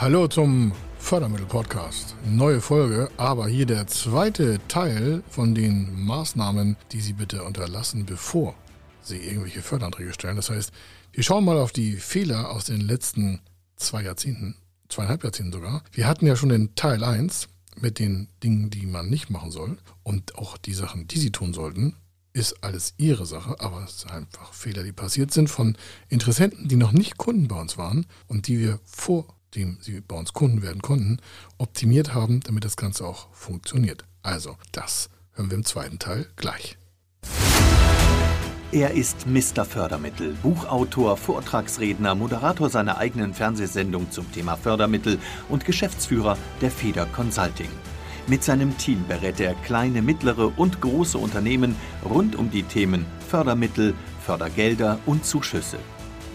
Hallo zum Fördermittel-Podcast. Neue Folge, aber hier der zweite Teil von den Maßnahmen, die Sie bitte unterlassen, bevor Sie irgendwelche Förderanträge stellen. Das heißt, wir schauen mal auf die Fehler aus den letzten zwei Jahrzehnten, zweieinhalb Jahrzehnten sogar. Wir hatten ja schon den Teil 1 mit den Dingen, die man nicht machen soll und auch die Sachen, die Sie tun sollten ist alles ihre Sache, aber es sind einfach Fehler, die passiert sind von Interessenten, die noch nicht Kunden bei uns waren und die wir vor dem sie bei uns Kunden werden konnten, optimiert haben, damit das Ganze auch funktioniert. Also, das hören wir im zweiten Teil gleich. Er ist Mr. Fördermittel, Buchautor, Vortragsredner, Moderator seiner eigenen Fernsehsendung zum Thema Fördermittel und Geschäftsführer der Feder Consulting. Mit seinem Team berät er kleine, mittlere und große Unternehmen rund um die Themen Fördermittel, Fördergelder und Zuschüsse.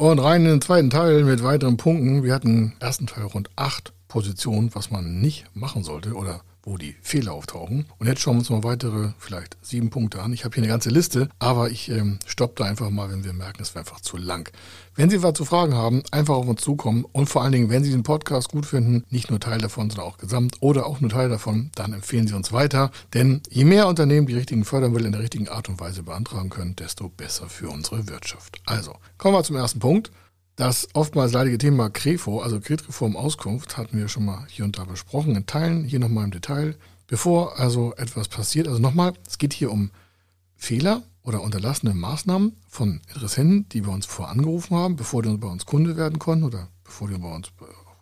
Und rein in den zweiten Teil mit weiteren Punkten. Wir hatten im ersten Teil rund acht Positionen, was man nicht machen sollte oder wo die Fehler auftauchen. Und jetzt schauen wir uns mal weitere, vielleicht sieben Punkte an. Ich habe hier eine ganze Liste, aber ich ähm, stoppe da einfach mal, wenn wir merken, es wäre einfach zu lang. Wenn Sie was zu fragen haben, einfach auf uns zukommen und vor allen Dingen, wenn Sie den Podcast gut finden, nicht nur Teil davon, sondern auch gesamt oder auch nur Teil davon, dann empfehlen Sie uns weiter. Denn je mehr Unternehmen die richtigen Fördermittel in der richtigen Art und Weise beantragen können, desto besser für unsere Wirtschaft. Also, kommen wir zum ersten Punkt. Das oftmals leidige Thema Krefo, also Kreditreform Auskunft, hatten wir schon mal hier und da besprochen, in Teilen, hier nochmal im Detail. Bevor also etwas passiert, also nochmal, es geht hier um Fehler oder unterlassene Maßnahmen von Interessenten, die bei uns vorangerufen haben, bevor die bei uns Kunde werden konnten oder bevor die bei uns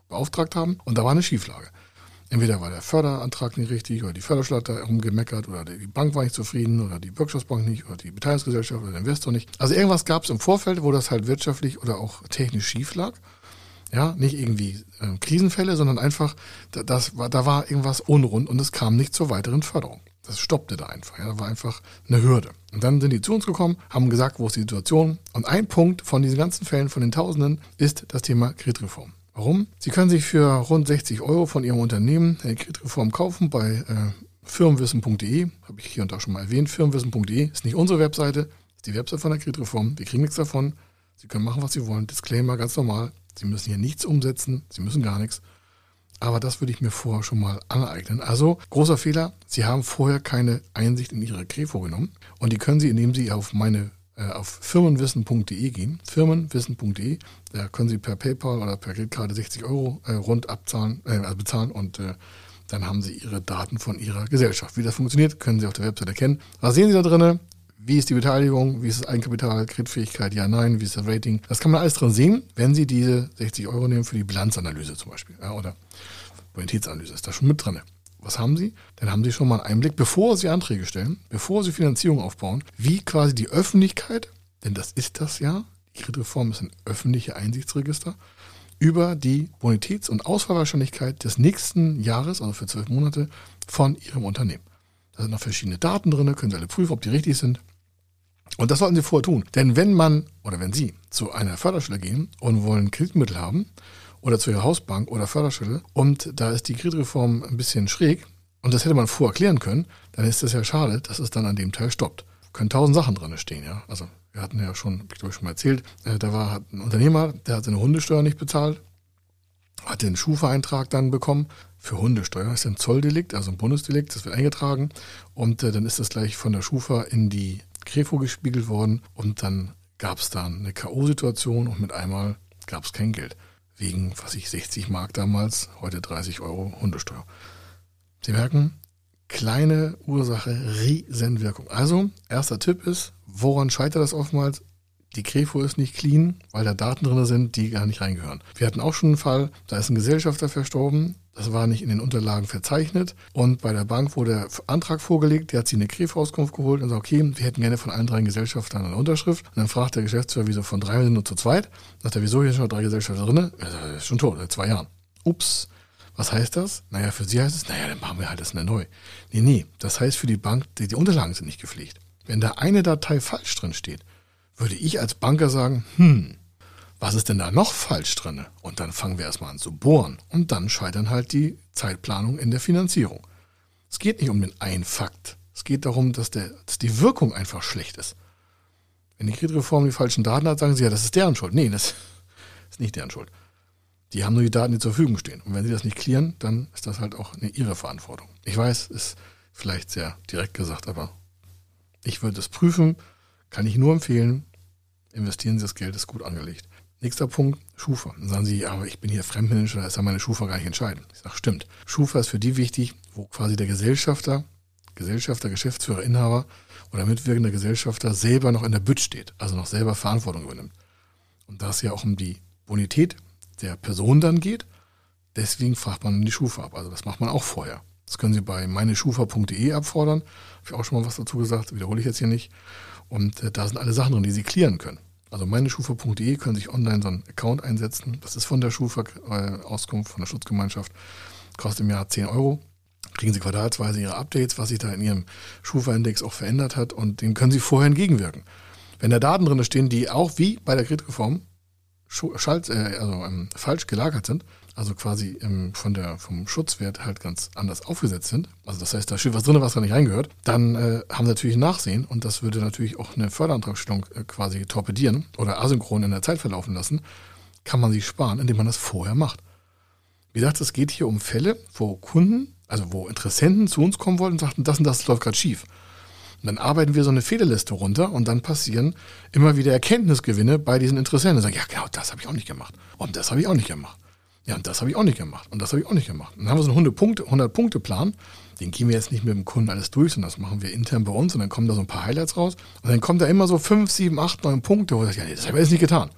beauftragt haben. Und da war eine Schieflage. Entweder war der Förderantrag nicht richtig oder die Förderschlatter herumgemeckert oder die Bank war nicht zufrieden oder die Wirtschaftsbank nicht oder die Beteiligungsgesellschaft oder der Investor nicht. Also irgendwas gab es im Vorfeld, wo das halt wirtschaftlich oder auch technisch schief lag. Ja, nicht irgendwie äh, Krisenfälle, sondern einfach, da, das war, da war irgendwas unrund und es kam nicht zur weiteren Förderung. Das stoppte da einfach. Ja, da war einfach eine Hürde. Und dann sind die zu uns gekommen, haben gesagt, wo ist die Situation. Und ein Punkt von diesen ganzen Fällen, von den Tausenden, ist das Thema Kreditreform. Warum? Sie können sich für rund 60 Euro von Ihrem Unternehmen eine Kreditreform kaufen bei äh, firmenwissen.de. Habe ich hier und da schon mal erwähnt. Firmenwissen.de ist nicht unsere Webseite, ist die Webseite von der Kreditreform. Wir kriegen nichts davon. Sie können machen, was Sie wollen. Disclaimer, ganz normal. Sie müssen hier nichts umsetzen. Sie müssen gar nichts. Aber das würde ich mir vorher schon mal aneignen. Also, großer Fehler. Sie haben vorher keine Einsicht in Ihre Krefo genommen. Und die können Sie, indem Sie auf meine auf firmenwissen.de gehen, firmenwissen.de, da können Sie per PayPal oder per Kreditkarte 60 Euro äh, rund abzahlen, äh, also bezahlen und äh, dann haben Sie Ihre Daten von Ihrer Gesellschaft. Wie das funktioniert, können Sie auf der Website erkennen. Was sehen Sie da drinnen? Wie ist die Beteiligung? Wie ist das Eigenkapital? Kreditfähigkeit? Ja, nein. Wie ist das Rating? Das kann man alles drin sehen, wenn Sie diese 60 Euro nehmen für die Bilanzanalyse zum Beispiel. Ja, oder Bonitätsanalyse ist da schon mit drin. Was haben Sie? Dann haben Sie schon mal einen Einblick, bevor Sie Anträge stellen, bevor Sie Finanzierung aufbauen, wie quasi die Öffentlichkeit, denn das ist das ja, die Kreditreform ist ein öffentlicher Einsichtsregister, über die Bonitäts- und Ausfallwahrscheinlichkeit des nächsten Jahres, also für zwölf Monate, von Ihrem Unternehmen. Da sind noch verschiedene Daten drin, können Sie alle prüfen, ob die richtig sind. Und das sollten Sie vorher tun. Denn wenn man oder wenn Sie zu einer Förderstelle gehen und wollen Kreditmittel haben oder zu ihrer Hausbank oder Förderstelle und da ist die Kreditreform ein bisschen schräg und das hätte man vorher klären können, dann ist es ja schade, dass es dann an dem Teil stoppt. Können tausend Sachen drin stehen, ja. Also wir hatten ja schon, ich glaube schon mal erzählt, äh, da war ein Unternehmer, der hat seine Hundesteuer nicht bezahlt, hat den Schufa-Eintrag dann bekommen für Hundesteuer. Das ist ein Zolldelikt, also ein Bundesdelikt, das wird eingetragen und äh, dann ist das gleich von der Schufa in die Krefo gespiegelt worden und dann gab es dann eine K.O.-Situation und mit einmal gab es kein Geld wegen, was ich, 60 Mark damals, heute 30 Euro Hundesteuer. Sie merken, kleine Ursache, Riesenwirkung. Also, erster Tipp ist, woran scheitert das oftmals? Die Krefo ist nicht clean, weil da Daten drin sind, die gar nicht reingehören. Wir hatten auch schon einen Fall, da ist ein Gesellschafter verstorben, das war nicht in den Unterlagen verzeichnet und bei der Bank wurde der Antrag vorgelegt, die hat sie eine Krefo-Auskunft geholt und sagt, okay, wir hätten gerne von allen drei Gesellschaftern eine Unterschrift. Und dann fragt der Geschäftsführer, wieso von drei sind nur zu zweit? Sagt er, wieso hier schon drei Gesellschafter drin? Das ist schon tot, seit zwei Jahren. Ups, Was heißt das? Naja, für sie heißt es, naja, dann machen wir halt das neu. Nee, nee, das heißt für die Bank, die, die Unterlagen sind nicht gepflegt. Wenn da eine Datei falsch drin steht, würde ich als Banker sagen, hm, was ist denn da noch falsch drin? Und dann fangen wir erstmal an zu bohren. Und dann scheitern halt die Zeitplanung in der Finanzierung. Es geht nicht um den einen Fakt. Es geht darum, dass, der, dass die Wirkung einfach schlecht ist. Wenn die Kreditreform die falschen Daten hat, sagen sie ja, das ist deren Schuld. Nee, das ist nicht deren Schuld. Die haben nur die Daten, die zur Verfügung stehen. Und wenn sie das nicht klären, dann ist das halt auch eine ihre Verantwortung. Ich weiß, ist vielleicht sehr direkt gesagt, aber ich würde es prüfen, kann ich nur empfehlen. Investieren Sie das Geld, ist gut angelegt. Nächster Punkt, Schufa. Dann sagen Sie, ja, aber ich bin hier Fremdmanager, da ist ja meine Schufa gar nicht entscheidend. Ich sage, stimmt. Schufa ist für die wichtig, wo quasi der Gesellschafter, Gesellschafter, Geschäftsführer, Inhaber oder mitwirkender Gesellschafter selber noch in der Bütt steht, also noch selber Verantwortung übernimmt. Und da es ja auch um die Bonität der Person dann geht, deswegen fragt man die Schufa ab. Also das macht man auch vorher. Das können Sie bei meineschufa.de abfordern. Habe ich auch schon mal was dazu gesagt, wiederhole ich jetzt hier nicht. Und äh, da sind alle Sachen drin, die Sie klären können. Also meineschufa.de können sich online so einen Account einsetzen. Das ist von der Schufa äh, Auskunft, von der Schutzgemeinschaft. Kostet im Jahr 10 Euro. Kriegen Sie quartalsweise Ihre Updates, was sich da in Ihrem Schufa-Index auch verändert hat. Und dem können Sie vorher entgegenwirken. Wenn da Daten drin stehen, die auch wie bei der Kreditreform äh, also, ähm, falsch gelagert sind, also quasi ähm, von der, vom Schutzwert halt ganz anders aufgesetzt sind, also das heißt, da steht was drin, was da nicht reingehört, dann äh, haben sie natürlich ein Nachsehen und das würde natürlich auch eine Förderantragstellung äh, quasi torpedieren oder asynchron in der Zeit verlaufen lassen, kann man sich sparen, indem man das vorher macht. Wie gesagt, es geht hier um Fälle, wo Kunden, also wo Interessenten zu uns kommen wollten und sagten, das und das läuft gerade schief. Und dann arbeiten wir so eine Fehlerliste runter und dann passieren immer wieder Erkenntnisgewinne bei diesen Interessenten. Und sagen, ja, genau, das habe ich auch nicht gemacht. Und das habe ich auch nicht gemacht. Ja, und das habe ich auch nicht gemacht. Und das habe ich auch nicht gemacht. Und dann haben wir so einen 100-Punkte-Plan. Den gehen wir jetzt nicht mit dem Kunden alles durch, sondern das machen wir intern bei uns und dann kommen da so ein paar Highlights raus. Und dann kommen da immer so 5, 7, 8, 9 Punkte, wo ich sage, ja, nee, das habe ich jetzt nicht getan.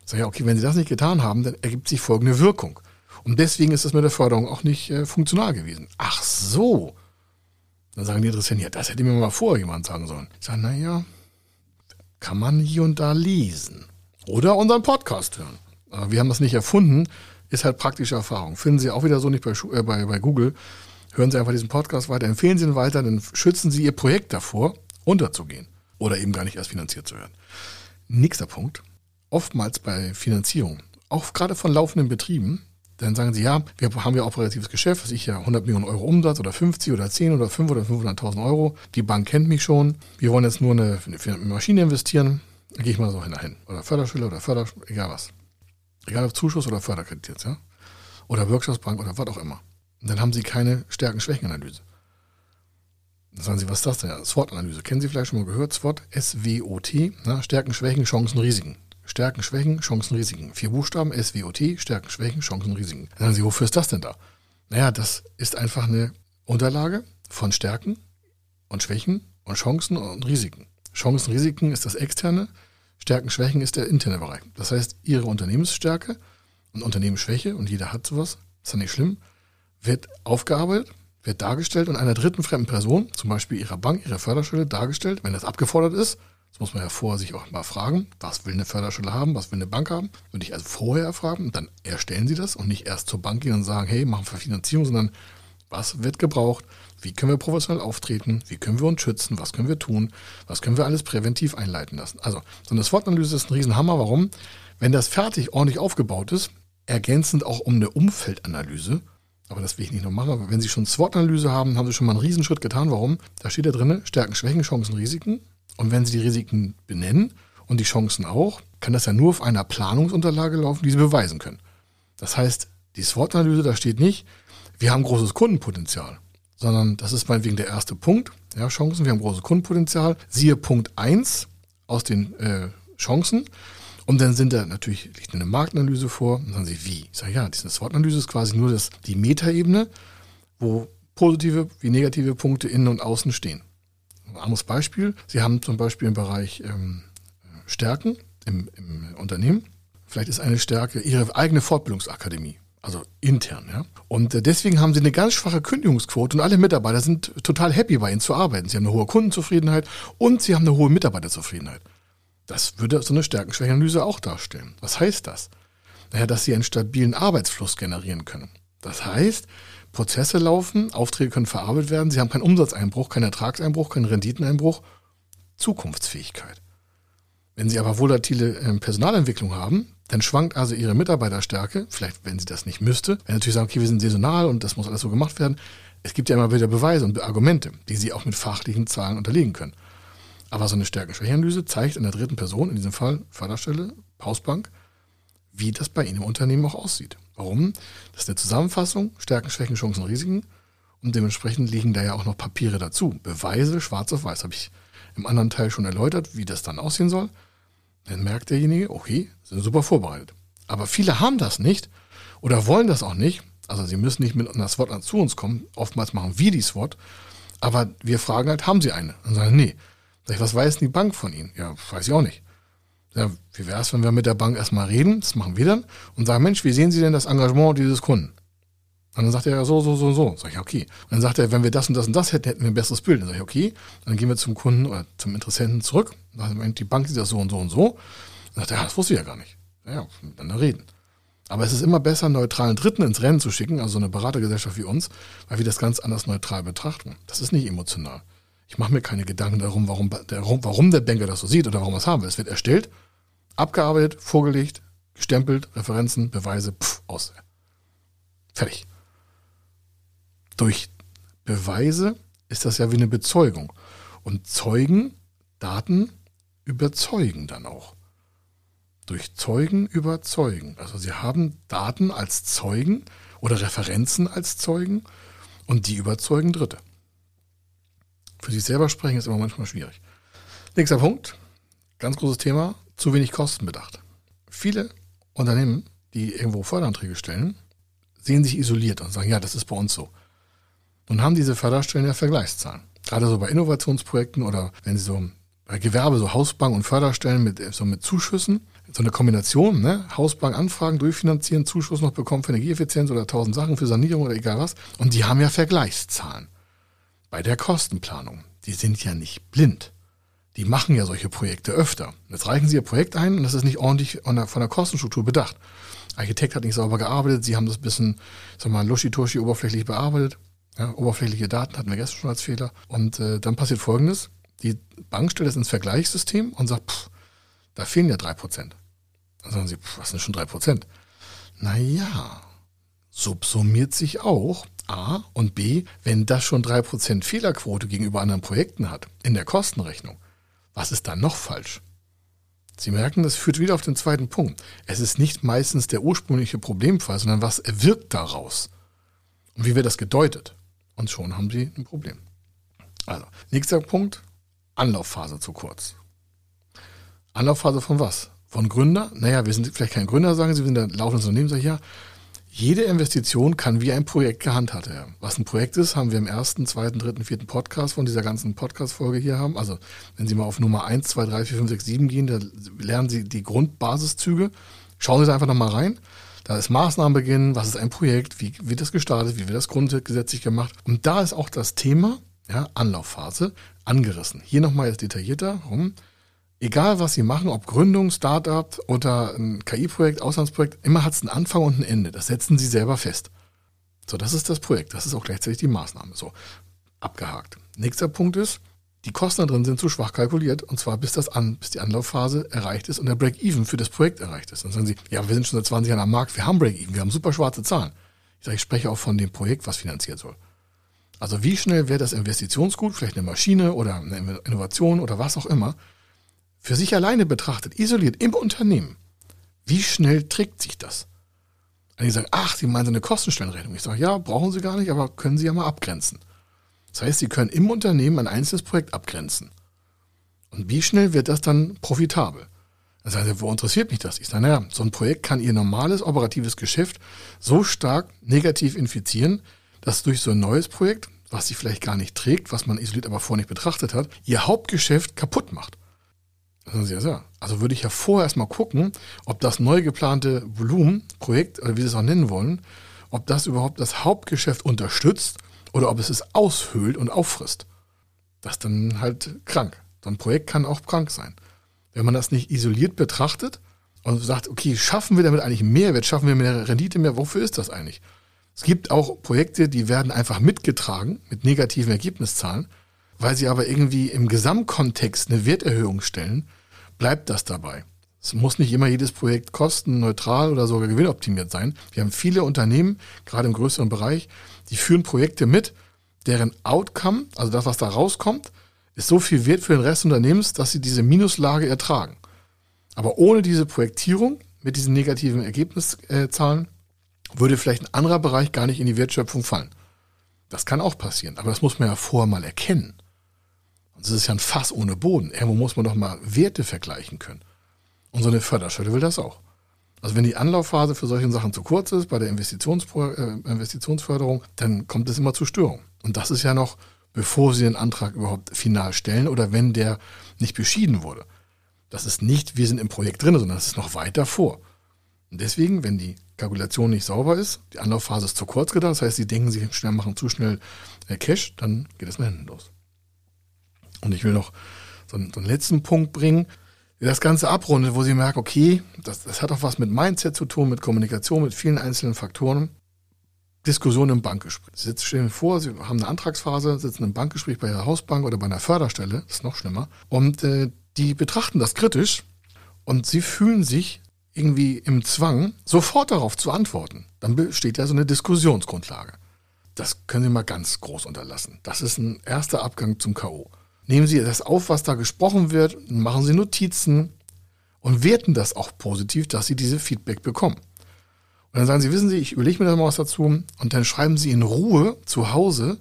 Ich sage, ja, okay, wenn Sie das nicht getan haben, dann ergibt sich folgende Wirkung. Und deswegen ist das mit der Förderung auch nicht äh, funktional gewesen. Ach so. Dann sagen die Interessenten, ja, das hätte mir mal vorher jemand sagen sollen. Ich sage, naja, kann man hier und da lesen. Oder unseren Podcast hören. Aber wir haben das nicht erfunden, ist halt praktische Erfahrung. Finden Sie auch wieder so nicht bei, äh, bei, bei Google. Hören Sie einfach diesen Podcast weiter, empfehlen Sie ihn weiter, dann schützen Sie Ihr Projekt davor, unterzugehen. Oder eben gar nicht erst finanziert zu werden. Nächster Punkt. Oftmals bei Finanzierung, auch gerade von laufenden Betrieben, dann sagen sie, ja, wir haben ja operatives Geschäft, was ich ja 100 Millionen Euro Umsatz oder 50 oder 10 oder 5 oder 500.000 Euro. Die Bank kennt mich schon. Wir wollen jetzt nur eine, eine Maschine investieren. Dann gehe ich mal so hin. Oder Förderschule oder Förder, egal was. Egal ob Zuschuss oder Förderkredit jetzt, ja. Oder Wirtschaftsbank oder was auch immer. Und dann haben sie keine Stärken-Schwächen-Analyse. Dann sagen sie, was ist das denn? SWOT-Analyse. Kennen Sie vielleicht schon mal gehört? SWOT, S-W-O-T, Stärken, Schwächen, Chancen, Risiken. Stärken, Schwächen, Chancen, Risiken. Vier Buchstaben, SWOT, Stärken, Schwächen, Chancen, Risiken. Dann sagen Sie, wofür ist das denn da? Naja, das ist einfach eine Unterlage von Stärken und Schwächen und Chancen und Risiken. Chancen, Risiken ist das externe, Stärken, Schwächen ist der interne Bereich. Das heißt, Ihre Unternehmensstärke und Unternehmensschwäche, und jeder hat sowas, ist ja nicht schlimm, wird aufgearbeitet, wird dargestellt und einer dritten fremden Person, zum Beispiel Ihrer Bank, Ihrer Förderstelle, dargestellt, wenn das abgefordert ist, das muss man ja vorher sich auch mal fragen, was will eine Förderschule haben, was will eine Bank haben. Würde ich also vorher erfragen dann erstellen sie das und nicht erst zur Bank gehen und sagen, hey, machen wir Finanzierung, sondern was wird gebraucht, wie können wir professionell auftreten, wie können wir uns schützen, was können wir tun, was können wir alles präventiv einleiten lassen. Also so eine SWOT-Analyse ist ein Riesenhammer. Warum? Wenn das fertig ordentlich aufgebaut ist, ergänzend auch um eine Umfeldanalyse, aber das will ich nicht noch machen, aber wenn Sie schon SWOT-Analyse haben, haben Sie schon mal einen Riesenschritt getan. Warum? Da steht da drin, Stärken, Schwächen, Chancen, Risiken. Und wenn Sie die Risiken benennen und die Chancen auch, kann das ja nur auf einer Planungsunterlage laufen, die Sie beweisen können. Das heißt, die SWOT-Analyse, da steht nicht, wir haben großes Kundenpotenzial, sondern das ist meinetwegen der erste Punkt. Ja, Chancen, wir haben großes Kundenpotenzial. Siehe Punkt 1 aus den äh, Chancen. Und dann sind da natürlich liegt eine Marktanalyse vor. Und dann sagen sie, wie? Ich sage, ja, diese SWOT-Analyse ist quasi nur das, die Metaebene, wo positive wie negative Punkte innen und außen stehen. Ein anderes Beispiel. Sie haben zum Beispiel im Bereich ähm, Stärken im, im Unternehmen. Vielleicht ist eine Stärke Ihre eigene Fortbildungsakademie also intern. Ja? Und äh, deswegen haben sie eine ganz schwache Kündigungsquote und alle Mitarbeiter sind total happy bei ihnen zu arbeiten. Sie haben eine hohe Kundenzufriedenheit und sie haben eine hohe Mitarbeiterzufriedenheit. Das würde so eine Stärkenschwächeanalyse auch darstellen. Was heißt das? Naja, dass sie einen stabilen Arbeitsfluss generieren können. Das heißt, Prozesse laufen, Aufträge können verarbeitet werden, sie haben keinen Umsatzeinbruch, keinen Ertragseinbruch, keinen Renditeneinbruch, Zukunftsfähigkeit. Wenn Sie aber volatile ähm, Personalentwicklung haben, dann schwankt also Ihre Mitarbeiterstärke, vielleicht wenn Sie das nicht müsste, wenn Sie natürlich sagen, okay, wir sind saisonal und das muss alles so gemacht werden. Es gibt ja immer wieder Beweise und Argumente, die Sie auch mit fachlichen Zahlen unterlegen können. Aber so eine Stärken-Schwächeanalyse zeigt in der dritten Person, in diesem Fall Förderstelle, Hausbank, wie das bei Ihnen im Unternehmen auch aussieht. Warum? Das ist eine Zusammenfassung, Stärken, Schwächen, Chancen, Risiken. Und dementsprechend liegen da ja auch noch Papiere dazu. Beweise, schwarz auf weiß, habe ich im anderen Teil schon erläutert, wie das dann aussehen soll. Dann merkt derjenige, okay, sind super vorbereitet. Aber viele haben das nicht oder wollen das auch nicht. Also sie müssen nicht mit einer SWOT zu uns kommen. Oftmals machen wir die SWOT. Aber wir fragen halt, haben sie eine? Und sagen, nee. Sag ich, was weiß denn die Bank von Ihnen? Ja, weiß ich auch nicht. Ja, wie wäre es, wenn wir mit der Bank erstmal reden, das machen wir dann, und sagen, Mensch, wie sehen Sie denn das Engagement dieses Kunden? Und dann sagt er, ja, so, so, so, so. Sag ich, okay. Und dann sagt er, wenn wir das und das und das hätten, hätten wir ein besseres Bild. Dann sag ich, okay. Und dann gehen wir zum Kunden oder zum Interessenten zurück. Dann sagt die Bank sieht das so und so und so. Dann sagt er, ja, das wusste ich ja gar nicht. Ja, miteinander reden. Aber es ist immer besser, einen neutralen Dritten ins Rennen zu schicken, also so eine Beratergesellschaft wie uns, weil wir das ganz anders neutral betrachten. Das ist nicht emotional. Ich mache mir keine Gedanken darum, warum der, warum der Banker das so sieht oder warum er es haben will. Es wird erstellt Abgearbeitet, vorgelegt, gestempelt, Referenzen, Beweise, pff, aus. Fertig. Durch Beweise ist das ja wie eine Bezeugung. Und Zeugen, Daten überzeugen dann auch. Durch Zeugen überzeugen. Also sie haben Daten als Zeugen oder Referenzen als Zeugen und die überzeugen Dritte. Für sich selber sprechen ist immer manchmal schwierig. Nächster Punkt, ganz großes Thema, zu wenig Kosten bedacht. Viele Unternehmen, die irgendwo Förderanträge stellen, sehen sich isoliert und sagen, ja, das ist bei uns so. Nun haben diese Förderstellen ja Vergleichszahlen. Gerade so bei Innovationsprojekten oder wenn sie so bei Gewerbe, so Hausbank und Förderstellen mit, so mit Zuschüssen, so eine Kombination, ne? Hausbank anfragen, durchfinanzieren, Zuschuss noch bekommen für Energieeffizienz oder tausend Sachen für Sanierung oder egal was. Und die haben ja Vergleichszahlen. Bei der Kostenplanung. Die sind ja nicht blind die machen ja solche Projekte öfter. Jetzt reichen sie ihr Projekt ein und das ist nicht ordentlich von der, von der Kostenstruktur bedacht. Architekt hat nicht sauber gearbeitet, sie haben das bisschen, sag mal, luschi-tuschi oberflächlich bearbeitet. Ja, oberflächliche Daten hatten wir gestern schon als Fehler. Und äh, dann passiert folgendes: Die Bank stellt es ins Vergleichssystem und sagt, pff, da fehlen ja drei Prozent. Dann sagen sie, pff, was sind schon drei Prozent? Naja, subsumiert sich auch A und B, wenn das schon drei Prozent Fehlerquote gegenüber anderen Projekten hat, in der Kostenrechnung, was ist da noch falsch? Sie merken, das führt wieder auf den zweiten Punkt. Es ist nicht meistens der ursprüngliche Problemfall, sondern was wirkt daraus? Und wie wird das gedeutet? Und schon haben Sie ein Problem. Also, nächster Punkt, Anlaufphase zu kurz. Anlaufphase von was? Von Gründer? Naja, wir sind vielleicht kein Gründer, sagen Sie, wir sind ein laufendes Unternehmen, sage ich ja. Jede Investition kann wie ein Projekt gehandhabt werden. Was ein Projekt ist, haben wir im ersten, zweiten, dritten, vierten Podcast von dieser ganzen Podcast-Folge hier haben. Also, wenn Sie mal auf Nummer 1, 2, 3, 4, 5, 6, 7 gehen, da lernen Sie die Grundbasiszüge. Schauen Sie da einfach nochmal rein. Da ist Maßnahmenbeginn, was ist ein Projekt, wie wird das gestartet, wie wird das grundgesetzlich gemacht. Und da ist auch das Thema, ja, Anlaufphase, angerissen. Hier nochmal jetzt detaillierter. Warum? egal was Sie machen, ob Gründung, Startup oder ein KI-Projekt, Auslandsprojekt, immer hat es einen Anfang und ein Ende. Das setzen Sie selber fest. So, das ist das Projekt. Das ist auch gleichzeitig die Maßnahme. So, abgehakt. Nächster Punkt ist, die Kosten da drin sind zu schwach kalkuliert und zwar bis, das an, bis die Anlaufphase erreicht ist und der Break-Even für das Projekt erreicht ist. Dann sagen Sie, ja, wir sind schon seit 20 Jahren am Markt, wir haben Break-Even, wir haben super schwarze Zahlen. Ich sage, ich spreche auch von dem Projekt, was finanziert soll. Also wie schnell wäre das Investitionsgut, vielleicht eine Maschine oder eine Innovation oder was auch immer, für sich alleine betrachtet, isoliert im Unternehmen, wie schnell trägt sich das? Und die sagen, ach, Sie meinen so eine Kostenstellenrechnung. Ich sage, ja, brauchen Sie gar nicht, aber können Sie ja mal abgrenzen. Das heißt, Sie können im Unternehmen ein einzelnes Projekt abgrenzen. Und wie schnell wird das dann profitabel? Sagen Sie, wo interessiert mich das? Ich sage, naja, so ein Projekt kann Ihr normales operatives Geschäft so stark negativ infizieren, dass durch so ein neues Projekt, was Sie vielleicht gar nicht trägt, was man isoliert aber vorher nicht betrachtet hat, Ihr Hauptgeschäft kaputt macht. Also würde ich ja vorher erstmal gucken, ob das neu geplante Volumenprojekt, oder wie Sie es auch nennen wollen, ob das überhaupt das Hauptgeschäft unterstützt oder ob es es aushöhlt und auffrisst. Das ist dann halt krank. So ein Projekt kann auch krank sein. Wenn man das nicht isoliert betrachtet und sagt, okay, schaffen wir damit eigentlich Mehrwert, schaffen wir mehr Rendite mehr, wofür ist das eigentlich? Es gibt auch Projekte, die werden einfach mitgetragen mit negativen Ergebniszahlen, weil sie aber irgendwie im Gesamtkontext eine Werterhöhung stellen, bleibt das dabei. Es muss nicht immer jedes Projekt kostenneutral oder sogar gewinnoptimiert sein. Wir haben viele Unternehmen, gerade im größeren Bereich, die führen Projekte mit, deren Outcome, also das, was da rauskommt, ist so viel wert für den Rest des Unternehmens, dass sie diese Minuslage ertragen. Aber ohne diese Projektierung mit diesen negativen Ergebniszahlen würde vielleicht ein anderer Bereich gar nicht in die Wertschöpfung fallen. Das kann auch passieren, aber das muss man ja vorher mal erkennen. Das ist ja ein Fass ohne Boden. Irgendwo muss man doch mal Werte vergleichen können. Und so eine Förderstelle will das auch. Also wenn die Anlaufphase für solche Sachen zu kurz ist bei der Investitions äh, Investitionsförderung, dann kommt es immer zu Störungen. Und das ist ja noch, bevor Sie den Antrag überhaupt final stellen oder wenn der nicht beschieden wurde. Das ist nicht, wir sind im Projekt drin, sondern das ist noch weiter vor. Und deswegen, wenn die Kalkulation nicht sauber ist, die Anlaufphase ist zu kurz gedacht, das heißt, Sie denken, Sie schnell machen zu schnell äh, Cash, dann geht es nach hinten los. Und ich will noch so einen, so einen letzten Punkt bringen, das Ganze abrundet, wo Sie merken, okay, das, das hat auch was mit Mindset zu tun, mit Kommunikation, mit vielen einzelnen Faktoren. Diskussion im Bankgespräch. Sie stellen vor, Sie haben eine Antragsphase, sitzen im Bankgespräch bei Ihrer Hausbank oder bei einer Förderstelle, das ist noch schlimmer, und äh, die betrachten das kritisch und Sie fühlen sich irgendwie im Zwang, sofort darauf zu antworten. Dann besteht ja so eine Diskussionsgrundlage. Das können Sie mal ganz groß unterlassen. Das ist ein erster Abgang zum K.O. Nehmen Sie das auf, was da gesprochen wird, machen Sie Notizen und werten das auch positiv, dass Sie diese Feedback bekommen. Und dann sagen Sie, wissen Sie, ich überlege mir da mal was dazu und dann schreiben Sie in Ruhe zu Hause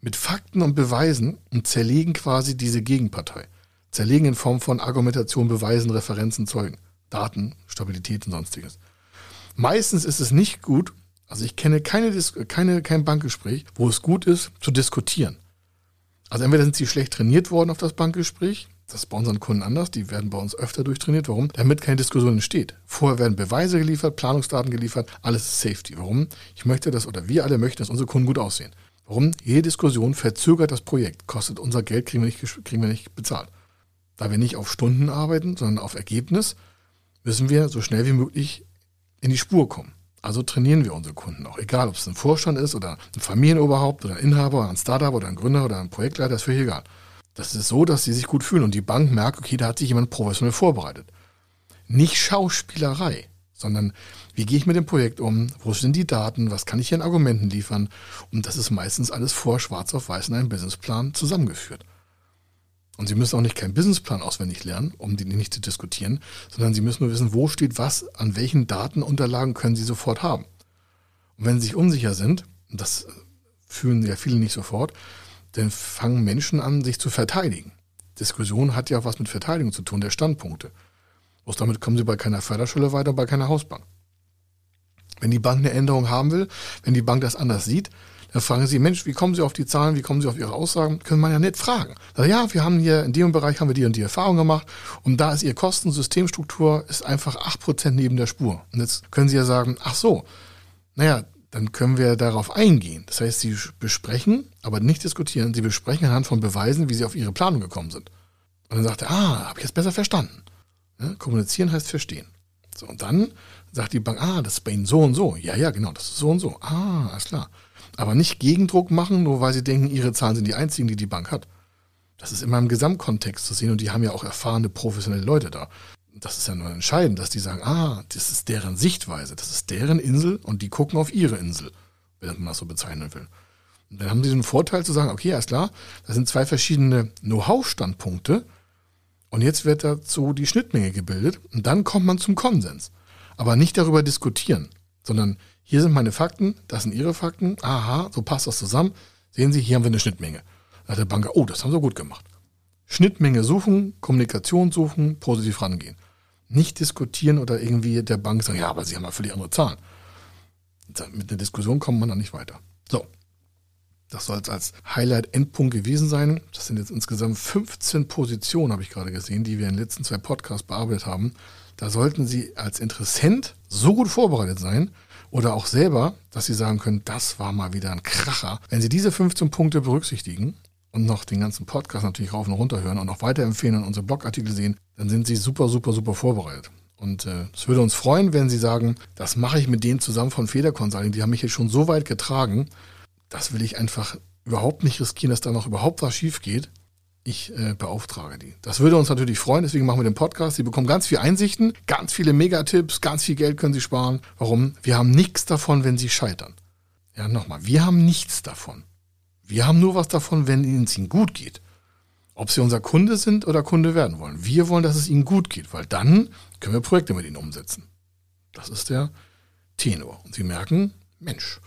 mit Fakten und Beweisen und zerlegen quasi diese Gegenpartei. Zerlegen in Form von Argumentation, Beweisen, Referenzen, Zeugen, Daten, Stabilität und sonstiges. Meistens ist es nicht gut, also ich kenne keine, keine, kein Bankgespräch, wo es gut ist, zu diskutieren. Also entweder sind sie schlecht trainiert worden auf das Bankgespräch, das ist bei unseren Kunden anders. Die werden bei uns öfter durchtrainiert. Warum? Damit keine Diskussion entsteht. Vorher werden Beweise geliefert, Planungsdaten geliefert, alles ist Safety. Warum? Ich möchte das oder wir alle möchten, dass unsere Kunden gut aussehen. Warum? Jede Diskussion verzögert das Projekt, kostet unser Geld, kriegen wir nicht, kriegen wir nicht bezahlt. Da wir nicht auf Stunden arbeiten, sondern auf Ergebnis, müssen wir so schnell wie möglich in die Spur kommen. Also trainieren wir unsere Kunden auch. Egal, ob es ein Vorstand ist oder ein Familienoberhaupt oder ein Inhaber oder ein Startup oder ein Gründer oder ein Projektleiter, ist völlig egal. Das ist so, dass sie sich gut fühlen und die Bank merkt, okay, da hat sich jemand professionell vorbereitet. Nicht Schauspielerei, sondern wie gehe ich mit dem Projekt um? Wo sind die Daten? Was kann ich hier an Argumenten liefern? Und das ist meistens alles vor schwarz auf weiß in einem Businessplan zusammengeführt. Und Sie müssen auch nicht keinen Businessplan auswendig lernen, um den nicht zu diskutieren, sondern Sie müssen nur wissen, wo steht was, an welchen Datenunterlagen können Sie sofort haben. Und wenn Sie sich unsicher sind, und das fühlen ja viele nicht sofort, dann fangen Menschen an, sich zu verteidigen. Diskussion hat ja auch was mit Verteidigung zu tun, der Standpunkte. Bloß damit kommen sie bei keiner Förderschule weiter, bei keiner Hausbank. Wenn die Bank eine Änderung haben will, wenn die Bank das anders sieht, dann fragen sie, Mensch, wie kommen Sie auf die Zahlen, wie kommen Sie auf Ihre Aussagen? Können man ja nicht fragen. Also, ja, wir haben hier in dem Bereich haben wir die und die Erfahrung gemacht und da ist Ihr Kostensystemstruktur ist einfach acht Prozent neben der Spur. Und jetzt können Sie ja sagen, ach so, naja, dann können wir darauf eingehen. Das heißt, Sie besprechen, aber nicht diskutieren. Sie besprechen anhand von Beweisen, wie Sie auf Ihre Planung gekommen sind. Und dann sagt er, ah, habe ich jetzt besser verstanden. Ja, kommunizieren heißt verstehen. So, und dann sagt die Bank, ah, das ist bei Ihnen so und so. Ja, ja, genau, das ist so und so. Ah, alles klar. Aber nicht Gegendruck machen, nur weil Sie denken, Ihre Zahlen sind die einzigen, die die Bank hat. Das ist immer im Gesamtkontext zu sehen und die haben ja auch erfahrene, professionelle Leute da das ist ja nur entscheidend, dass die sagen, ah, das ist deren Sichtweise, das ist deren Insel und die gucken auf ihre Insel, wenn man das so bezeichnen will. Und dann haben sie den Vorteil zu sagen, okay, alles klar, das sind zwei verschiedene Know-how-Standpunkte und jetzt wird dazu die Schnittmenge gebildet und dann kommt man zum Konsens. Aber nicht darüber diskutieren, sondern hier sind meine Fakten, das sind ihre Fakten, aha, so passt das zusammen. Sehen Sie, hier haben wir eine Schnittmenge. Da hat der Banker, oh, das haben sie gut gemacht. Schnittmenge suchen, Kommunikation suchen, positiv rangehen nicht diskutieren oder irgendwie der Bank sagen, ja, aber sie haben ja völlig andere Zahlen. Mit der Diskussion kommt man dann nicht weiter. So. Das soll es als Highlight-Endpunkt gewesen sein. Das sind jetzt insgesamt 15 Positionen, habe ich gerade gesehen, die wir in den letzten zwei Podcasts bearbeitet haben. Da sollten Sie als Interessent so gut vorbereitet sein oder auch selber, dass Sie sagen können, das war mal wieder ein Kracher. Wenn Sie diese 15 Punkte berücksichtigen, und noch den ganzen Podcast natürlich rauf und runter hören und noch weiterempfehlen und unsere Blogartikel sehen, dann sind sie super, super, super vorbereitet. Und äh, es würde uns freuen, wenn Sie sagen, das mache ich mit denen zusammen von Feder Consulting. Die haben mich jetzt schon so weit getragen. Das will ich einfach überhaupt nicht riskieren, dass da noch überhaupt was schief geht. Ich äh, beauftrage die. Das würde uns natürlich freuen, deswegen machen wir den Podcast. Sie bekommen ganz viele Einsichten, ganz viele Megatipps, ganz viel Geld können Sie sparen. Warum? Wir haben nichts davon, wenn Sie scheitern. Ja, nochmal, wir haben nichts davon. Wir haben nur was davon, wenn es Ihnen gut geht. Ob Sie unser Kunde sind oder Kunde werden wollen. Wir wollen, dass es Ihnen gut geht, weil dann können wir Projekte mit Ihnen umsetzen. Das ist der Tenor. Und Sie merken, Mensch,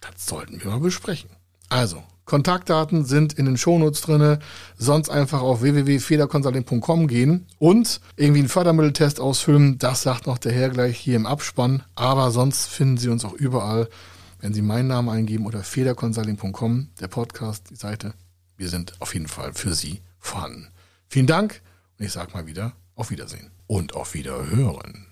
das sollten wir mal besprechen. Also, Kontaktdaten sind in den Shownotes drinne. Sonst einfach auf www.federconsulting.com gehen und irgendwie einen Fördermitteltest ausfüllen. Das sagt noch der Herr gleich hier im Abspann. Aber sonst finden Sie uns auch überall, wenn Sie meinen Namen eingeben oder federconsulting.com, der Podcast, die Seite. Wir sind auf jeden Fall für Sie vorhanden. Vielen Dank und ich sage mal wieder auf Wiedersehen und auf Wiederhören.